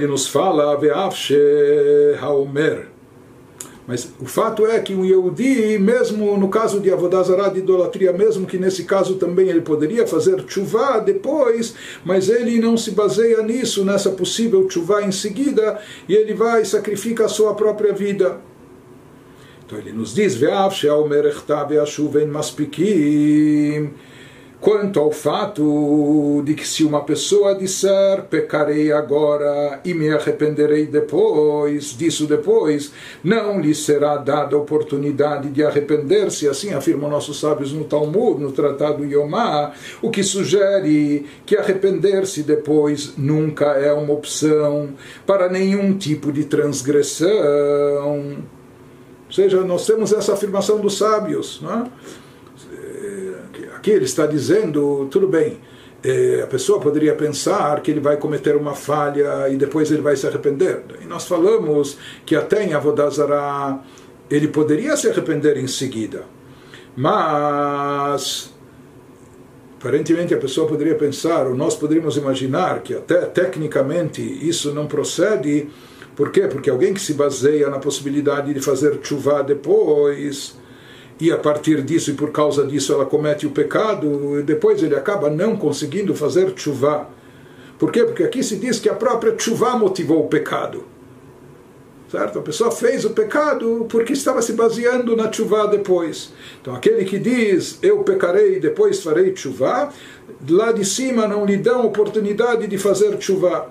ele nos fala. Mas o fato é que um Yehudi, mesmo no caso de Avodazará, de idolatria, mesmo que nesse caso também ele poderia fazer chuva depois, mas ele não se baseia nisso, nessa possível chuva em seguida, e ele vai e sacrifica a sua própria vida. Então ele nos diz, Ve'av she'aomer echtav maspikim quanto ao fato de que se uma pessoa disser pecarei agora e me arrependerei depois, disso depois, não lhe será dada oportunidade de arrepender-se, assim afirmam nossos sábios no Talmud, no Tratado Yomá, o que sugere que arrepender-se depois nunca é uma opção para nenhum tipo de transgressão. Ou seja, nós temos essa afirmação dos sábios, não é? Aqui ele está dizendo, tudo bem, eh, a pessoa poderia pensar que ele vai cometer uma falha e depois ele vai se arrepender. E nós falamos que até em Avodazara ele poderia se arrepender em seguida. Mas aparentemente a pessoa poderia pensar, ou nós poderíamos imaginar que até tecnicamente isso não procede. Por quê? Porque alguém que se baseia na possibilidade de fazer chuva depois, e a partir disso e por causa disso ela comete o pecado, e depois ele acaba não conseguindo fazer chuva. Por quê? Porque aqui se diz que a própria chuva motivou o pecado. Certo? A pessoa fez o pecado porque estava se baseando na chuva depois. Então aquele que diz eu pecarei e depois farei chuva, lá de cima não lhe dão oportunidade de fazer chuva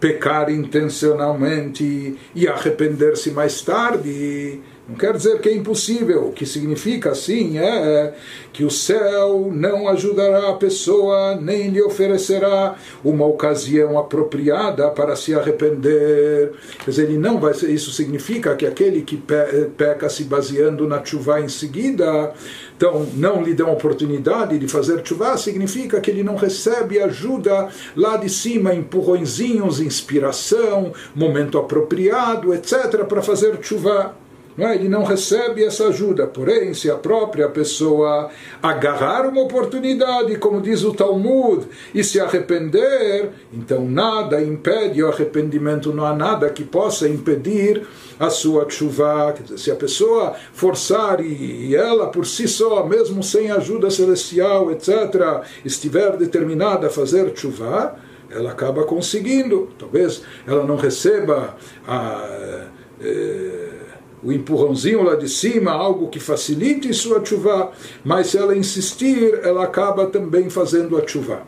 pecar intencionalmente e arrepender-se mais tarde. Não quer dizer que é impossível. O que significa assim é que o céu não ajudará a pessoa nem lhe oferecerá uma ocasião apropriada para se arrepender. Quer dizer, ele não vai ser, isso significa que aquele que peca se baseando na chuva em seguida então, não lhe dão oportunidade de fazer chuva, significa que ele não recebe ajuda lá de cima, empurrõezinhos, inspiração, momento apropriado, etc., para fazer chuva. Não é? Ele não recebe essa ajuda. Porém, se a própria pessoa agarrar uma oportunidade, como diz o Talmud, e se arrepender, então nada impede o arrependimento, não há nada que possa impedir a sua chuva. Se a pessoa forçar e, e ela por si só, mesmo sem ajuda celestial, etc., estiver determinada a fazer chuva, ela acaba conseguindo. Talvez ela não receba a. Eh, o empurrãozinho lá de cima, algo que facilite sua chuva, mas se ela insistir, ela acaba também fazendo a chuva.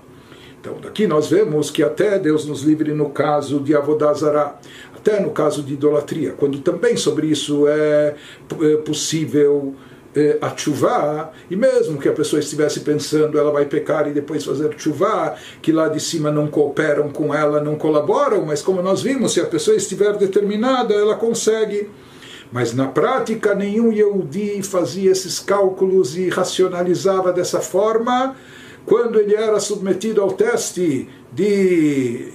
Então, daqui nós vemos que até Deus nos livre no caso de Avodazará, até no caso de idolatria, quando também sobre isso é, é possível é, a chuva, e mesmo que a pessoa estivesse pensando ela vai pecar e depois fazer chuva, que lá de cima não cooperam com ela, não colaboram, mas como nós vimos, se a pessoa estiver determinada, ela consegue. Mas na prática, nenhum Yehudi fazia esses cálculos e racionalizava dessa forma. Quando ele era submetido ao teste de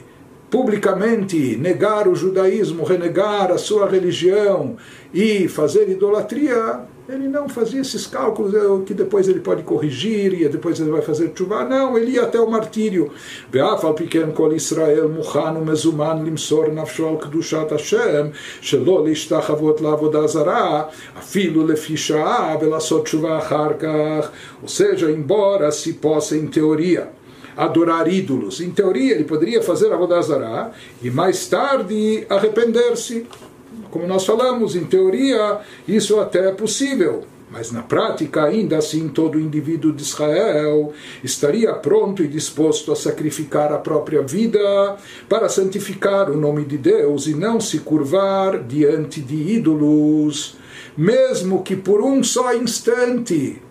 publicamente negar o judaísmo, renegar a sua religião e fazer idolatria, ele não fazia esses cálculos é que depois ele pode corrigir e depois ele vai fazer chuva. Não, ele ia até o martírio. ואף על פי כן כל ישראל מוכן ומזומן למסור נפשו על קדושת השם, שלא להשתחוות לעבודה זרה, אפילו לפי שעה ולעשות תשובה אחר כך. Ou seja, embora se possa em teoria adorar ídolos, em teoria ele poderia fazer a Vodazará e mais tarde arrepender-se. Como nós falamos, em teoria isso até é possível, mas na prática, ainda assim, todo indivíduo de Israel estaria pronto e disposto a sacrificar a própria vida para santificar o nome de Deus e não se curvar diante de ídolos, mesmo que por um só instante,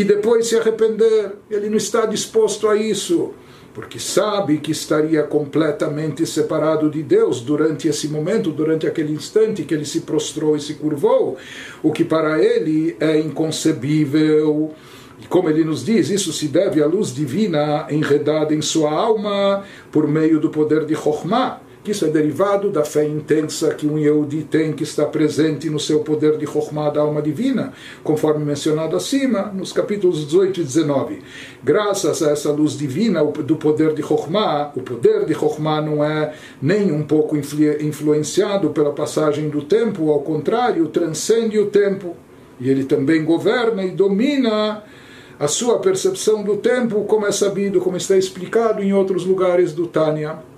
e depois se arrepender. Ele não está disposto a isso. porque sabe que estaria completamente separado de Deus durante esse momento, durante aquele instante que ele se prostrou e se curvou, o que para ele é inconcebível. E como ele nos diz, isso se deve à luz divina enredada em sua alma por meio do poder de Chokhmah que isso é derivado da fé intensa que um Yehudi tem, que está presente no seu poder de Chokhmah da alma divina, conforme mencionado acima, nos capítulos 18 e 19. Graças a essa luz divina do poder de Chokhmah, o poder de Chokhmah não é nem um pouco influenciado pela passagem do tempo, ao contrário, transcende o tempo. E ele também governa e domina a sua percepção do tempo, como é sabido, como está explicado em outros lugares do Tânia.